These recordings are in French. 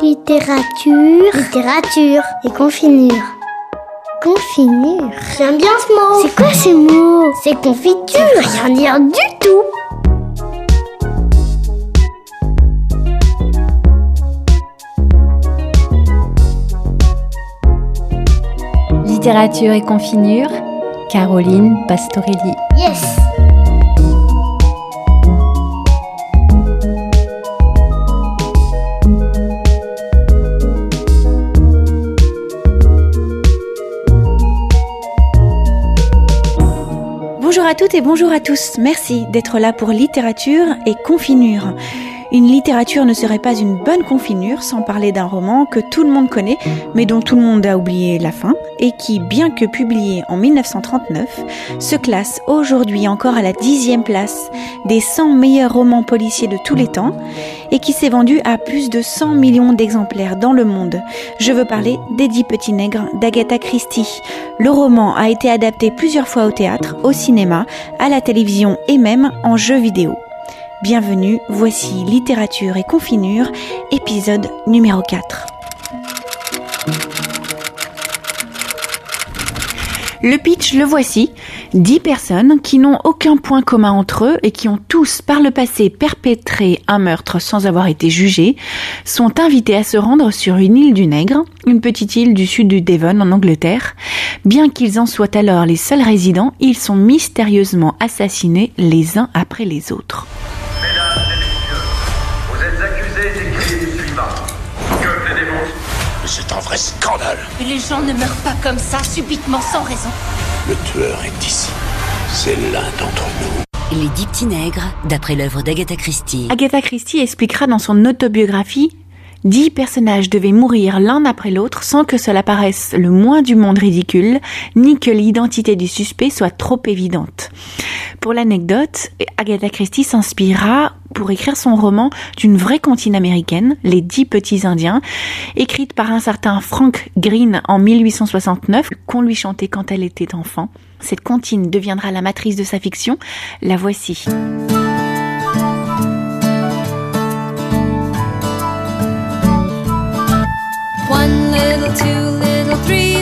Littérature, littérature et confinure. Confinure. J'aime bien ce mot. C'est quoi ce mot? C'est confiture. Rien dire du tout. Littérature et confinure, Caroline Pastorelli. Yes. Et bonjour à tous. Merci d'être là pour littérature et confinure. Une littérature ne serait pas une bonne confinure sans parler d'un roman que tout le monde connaît, mais dont tout le monde a oublié la fin, et qui, bien que publié en 1939, se classe aujourd'hui encore à la dixième place des 100 meilleurs romans policiers de tous les temps, et qui s'est vendu à plus de 100 millions d'exemplaires dans le monde. Je veux parler des Dix Petits Nègres d'Agatha Christie. Le roman a été adapté plusieurs fois au théâtre, au cinéma, à la télévision et même en jeu vidéo. Bienvenue, voici Littérature et Confinure, épisode numéro 4. Le pitch, le voici. Dix personnes qui n'ont aucun point commun entre eux et qui ont tous par le passé perpétré un meurtre sans avoir été jugés, sont invités à se rendre sur une île du Nègre, une petite île du sud du Devon en Angleterre. Bien qu'ils en soient alors les seuls résidents, ils sont mystérieusement assassinés les uns après les autres. C'est un vrai scandale. Mais les gens ne meurent pas comme ça, subitement, sans raison. Le tueur est ici. C'est l'un d'entre nous. Les Dix Petits Nègres, d'après l'œuvre d'Agatha Christie. Agatha Christie expliquera dans son autobiographie Dix personnages devaient mourir l'un après l'autre sans que cela paraisse le moins du monde ridicule, ni que l'identité du suspect soit trop évidente. Pour l'anecdote, Agatha Christie s'inspira pour écrire son roman d'une vraie comptine américaine, Les Dix Petits Indiens, écrite par un certain Frank Green en 1869, qu'on lui chantait quand elle était enfant. Cette comptine deviendra la matrice de sa fiction. La voici. Two little, three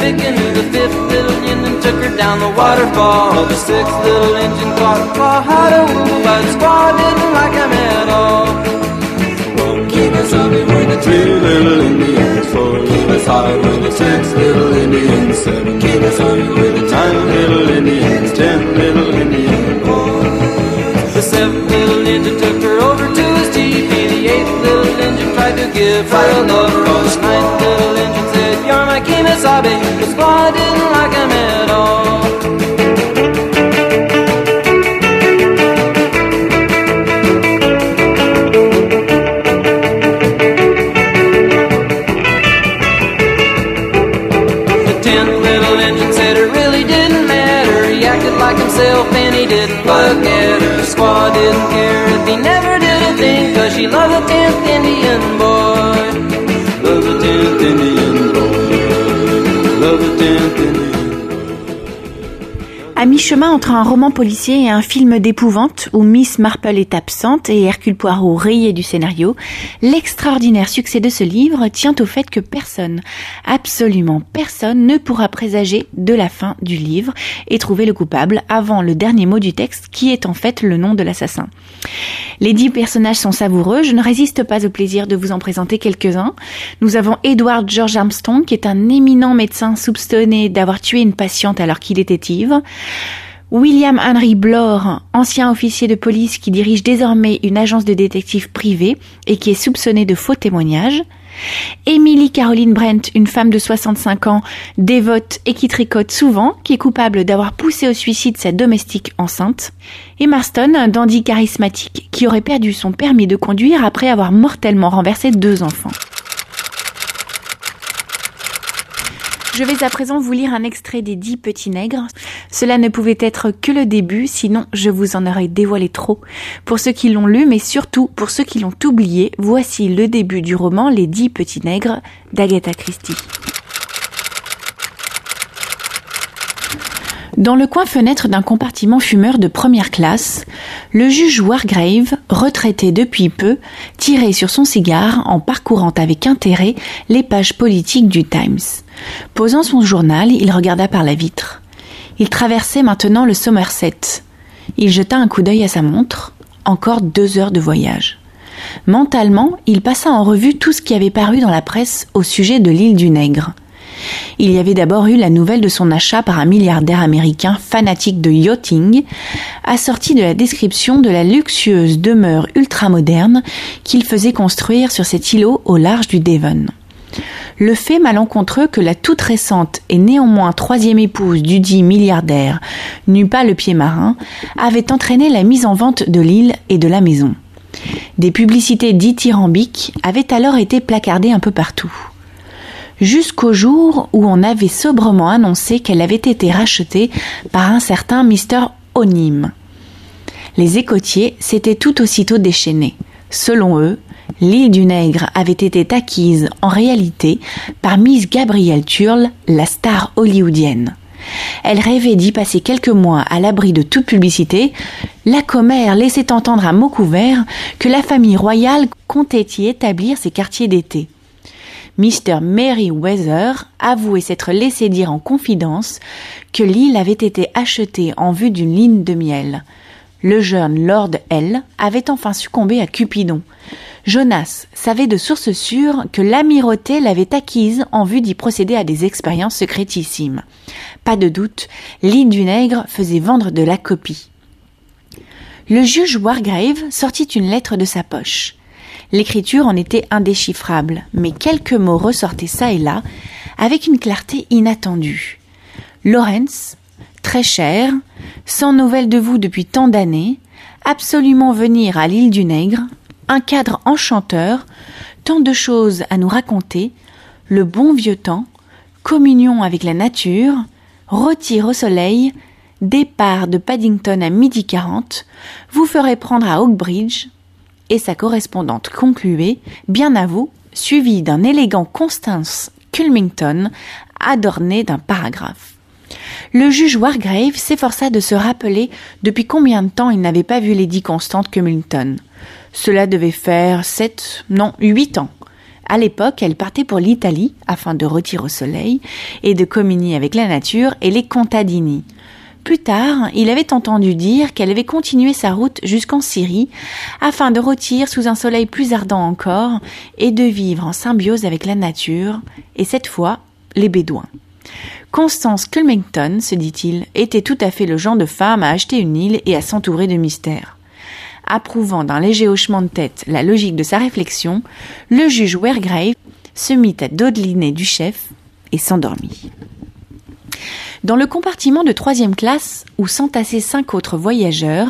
riding in his big canoe. The fifth little Indian took her down the waterfall. The sixth little Indian taught Squaw how to woo, but the Squaw didn't like him at all. Keep us up with the three little Indians, four keep us high with the six little Indians, seven keep us up with the nine little Indians, ten little Indian boys. The seventh little Indian took her over to his teepee. The eighth little Indian tried to give her a love rose. Kemosabe," but Squaw didn't like. The tenth little Indian said it really didn't matter. He acted like himself and he didn't look at her. Didn't care if he never did a thing, cause she loved the tenth Indian boy. Mi-chemin entre un roman policier et un film d'épouvante où Miss Marple est absente et Hercule Poirot rayé du scénario, l'extraordinaire succès de ce livre tient au fait que personne, absolument personne, ne pourra présager de la fin du livre et trouver le coupable avant le dernier mot du texte qui est en fait le nom de l'assassin. Les dix personnages sont savoureux, je ne résiste pas au plaisir de vous en présenter quelques-uns. Nous avons Edward George Armstrong qui est un éminent médecin soupçonné d'avoir tué une patiente alors qu'il était ivre. William Henry Blore, ancien officier de police qui dirige désormais une agence de détectives privée et qui est soupçonné de faux témoignages. Emily Caroline Brent, une femme de 65 ans, dévote et qui tricote souvent, qui est coupable d'avoir poussé au suicide sa domestique enceinte. Et Marston, un dandy charismatique, qui aurait perdu son permis de conduire après avoir mortellement renversé deux enfants. Je vais à présent vous lire un extrait des Dix Petits Nègres. Cela ne pouvait être que le début, sinon je vous en aurais dévoilé trop. Pour ceux qui l'ont lu, mais surtout pour ceux qui l'ont oublié, voici le début du roman Les Dix Petits Nègres d'Agatha Christie. Dans le coin fenêtre d'un compartiment fumeur de première classe, le juge Wargrave, retraité depuis peu, tirait sur son cigare en parcourant avec intérêt les pages politiques du Times. Posant son journal, il regarda par la vitre. Il traversait maintenant le Somerset. Il jeta un coup d'œil à sa montre. Encore deux heures de voyage. Mentalement, il passa en revue tout ce qui avait paru dans la presse au sujet de l'île du Nègre. Il y avait d'abord eu la nouvelle de son achat par un milliardaire américain fanatique de yachting, assorti de la description de la luxueuse demeure ultramoderne qu'il faisait construire sur cet îlot au large du Devon. Le fait malencontreux que la toute récente et néanmoins troisième épouse du dit milliardaire n'eût pas le pied marin avait entraîné la mise en vente de l'île et de la maison. Des publicités dithyrambiques avaient alors été placardées un peu partout jusqu'au jour où on avait sobrement annoncé qu'elle avait été rachetée par un certain Mr. Onim. Les écotiers s'étaient tout aussitôt déchaînés. Selon eux, l'île du Nègre avait été acquise en réalité par Miss Gabrielle Turle, la star hollywoodienne. Elle rêvait d'y passer quelques mois à l'abri de toute publicité. La commère laissait entendre à mots couverts que la famille royale comptait y établir ses quartiers d'été. Mr. Weather avouait s'être laissé dire en confidence que l'île avait été achetée en vue d'une ligne de miel. Le jeune Lord L avait enfin succombé à Cupidon. Jonas savait de source sûre que l'amirauté l'avait acquise en vue d'y procéder à des expériences secrétissimes. Pas de doute, l'île du Nègre faisait vendre de la copie. Le juge Wargrave sortit une lettre de sa poche. L'écriture en était indéchiffrable, mais quelques mots ressortaient çà et là, avec une clarté inattendue. Lawrence, très cher, sans nouvelles de vous depuis tant d'années, absolument venir à l'île du Nègre, un cadre enchanteur, tant de choses à nous raconter, le bon vieux temps, communion avec la nature, retire au soleil, départ de Paddington à midi quarante, vous ferez prendre à Oakbridge, et sa correspondante concluait Bien à vous, suivi d'un élégant Constance Culmington adorné d'un paragraphe. Le juge Wargrave s'efforça de se rappeler depuis combien de temps il n'avait pas vu Lady Constance Culmington. Cela devait faire sept, non, huit ans. À l'époque, elle partait pour l'Italie afin de retirer au soleil et de communier avec la nature et les contadini. Plus tard, il avait entendu dire qu'elle avait continué sa route jusqu'en Syrie afin de rôtir sous un soleil plus ardent encore et de vivre en symbiose avec la nature, et cette fois, les Bédouins. Constance Culmington, se dit-il, était tout à fait le genre de femme à acheter une île et à s'entourer de mystères. Approuvant d'un léger hochement de tête la logique de sa réflexion, le juge Wergrave se mit à dodeliner du chef et s'endormit. Dans le compartiment de troisième classe, où s'entassaient cinq autres voyageurs,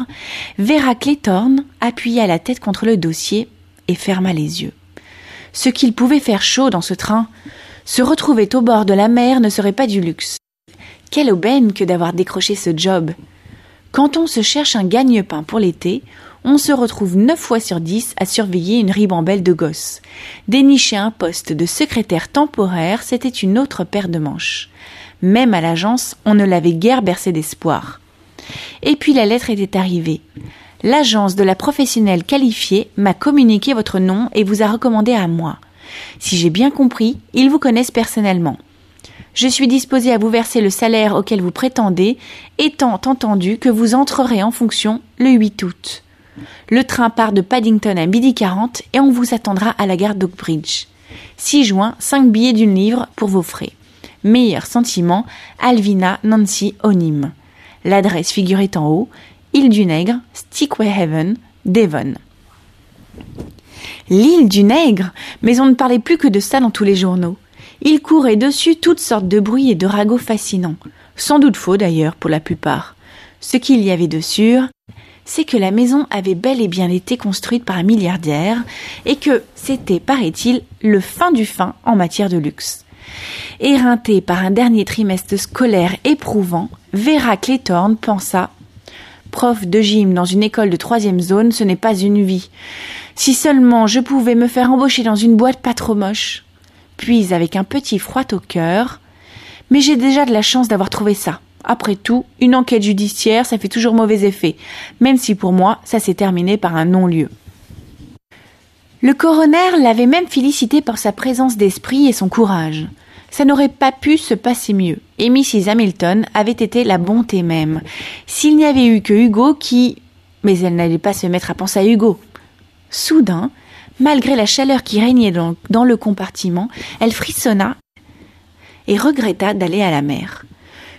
Vera Claythorne appuya la tête contre le dossier et ferma les yeux. Ce qu'il pouvait faire chaud dans ce train, se retrouver au bord de la mer ne serait pas du luxe. Quelle aubaine que d'avoir décroché ce job. Quand on se cherche un gagne-pain pour l'été, on se retrouve neuf fois sur dix à surveiller une ribambelle de gosses. Dénicher un poste de secrétaire temporaire, c'était une autre paire de manches. Même à l'agence, on ne l'avait guère bercé d'espoir. Et puis la lettre était arrivée. L'agence de la professionnelle qualifiée m'a communiqué votre nom et vous a recommandé à moi. Si j'ai bien compris, ils vous connaissent personnellement. Je suis disposé à vous verser le salaire auquel vous prétendez, étant entendu que vous entrerez en fonction le 8 août. Le train part de Paddington à midi 40 et on vous attendra à la gare d'Oakbridge. 6 juin, 5 billets d'une livre pour vos frais. Meilleur sentiment, Alvina Nancy Onim. L'adresse figurait en haut, Île du Nègre, Stickway Haven, Devon. L'île du Nègre Mais on ne parlait plus que de ça dans tous les journaux. Il courait dessus toutes sortes de bruits et de ragots fascinants. Sans doute faux d'ailleurs pour la plupart. Ce qu'il y avait de sûr, c'est que la maison avait bel et bien été construite par un milliardaire et que c'était, paraît-il, le fin du fin en matière de luxe. Éreinté par un dernier trimestre scolaire éprouvant, Vera Claytorne pensa Prof de gym dans une école de troisième zone, ce n'est pas une vie. Si seulement je pouvais me faire embaucher dans une boîte pas trop moche. Puis, avec un petit froid au cœur, mais j'ai déjà de la chance d'avoir trouvé ça. Après tout, une enquête judiciaire, ça fait toujours mauvais effet, même si pour moi, ça s'est terminé par un non-lieu. Le coroner l'avait même félicité par sa présence d'esprit et son courage. Ça n'aurait pas pu se passer mieux. Et Mrs. Hamilton avait été la bonté même. S'il n'y avait eu que Hugo qui... Mais elle n'allait pas se mettre à penser à Hugo. Soudain, malgré la chaleur qui régnait dans, le compartiment, elle frissonna et regretta d'aller à la mer.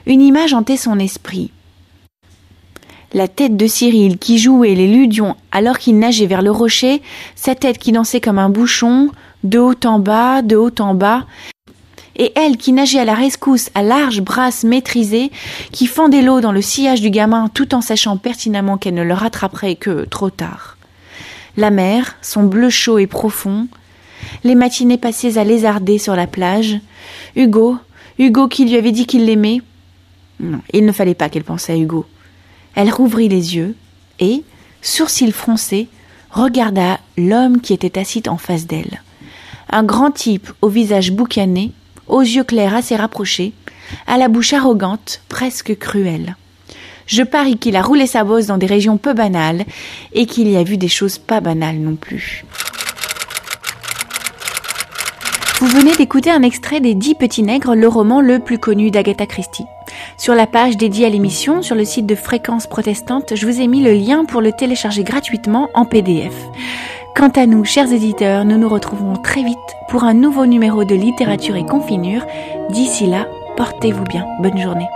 Une image hantait son esprit. La tête de Cyril qui jouait les ludions alors qu'il nageait vers le rocher, sa tête qui dansait comme un bouchon, de haut en bas, de haut en bas, et elle qui nageait à la rescousse à larges brasses maîtrisées, qui fendait l'eau dans le sillage du gamin tout en sachant pertinemment qu'elle ne le rattraperait que trop tard. La mer, son bleu chaud et profond, les matinées passées à lézarder sur la plage, Hugo, Hugo qui lui avait dit qu'il l'aimait. Il ne fallait pas qu'elle pensât à Hugo. Elle rouvrit les yeux et, sourcils froncés, regarda l'homme qui était assis en face d'elle. Un grand type au visage boucané, aux yeux clairs assez rapprochés, à la bouche arrogante, presque cruelle. Je parie qu'il a roulé sa bosse dans des régions peu banales et qu'il y a vu des choses pas banales non plus. Vous venez d'écouter un extrait des Dix Petits Nègres, le roman le plus connu d'Agatha Christie. Sur la page dédiée à l'émission, sur le site de Fréquence Protestante, je vous ai mis le lien pour le télécharger gratuitement en PDF. Quant à nous, chers éditeurs, nous nous retrouverons très vite pour un nouveau numéro de littérature et confinure. D'ici là, portez-vous bien. Bonne journée.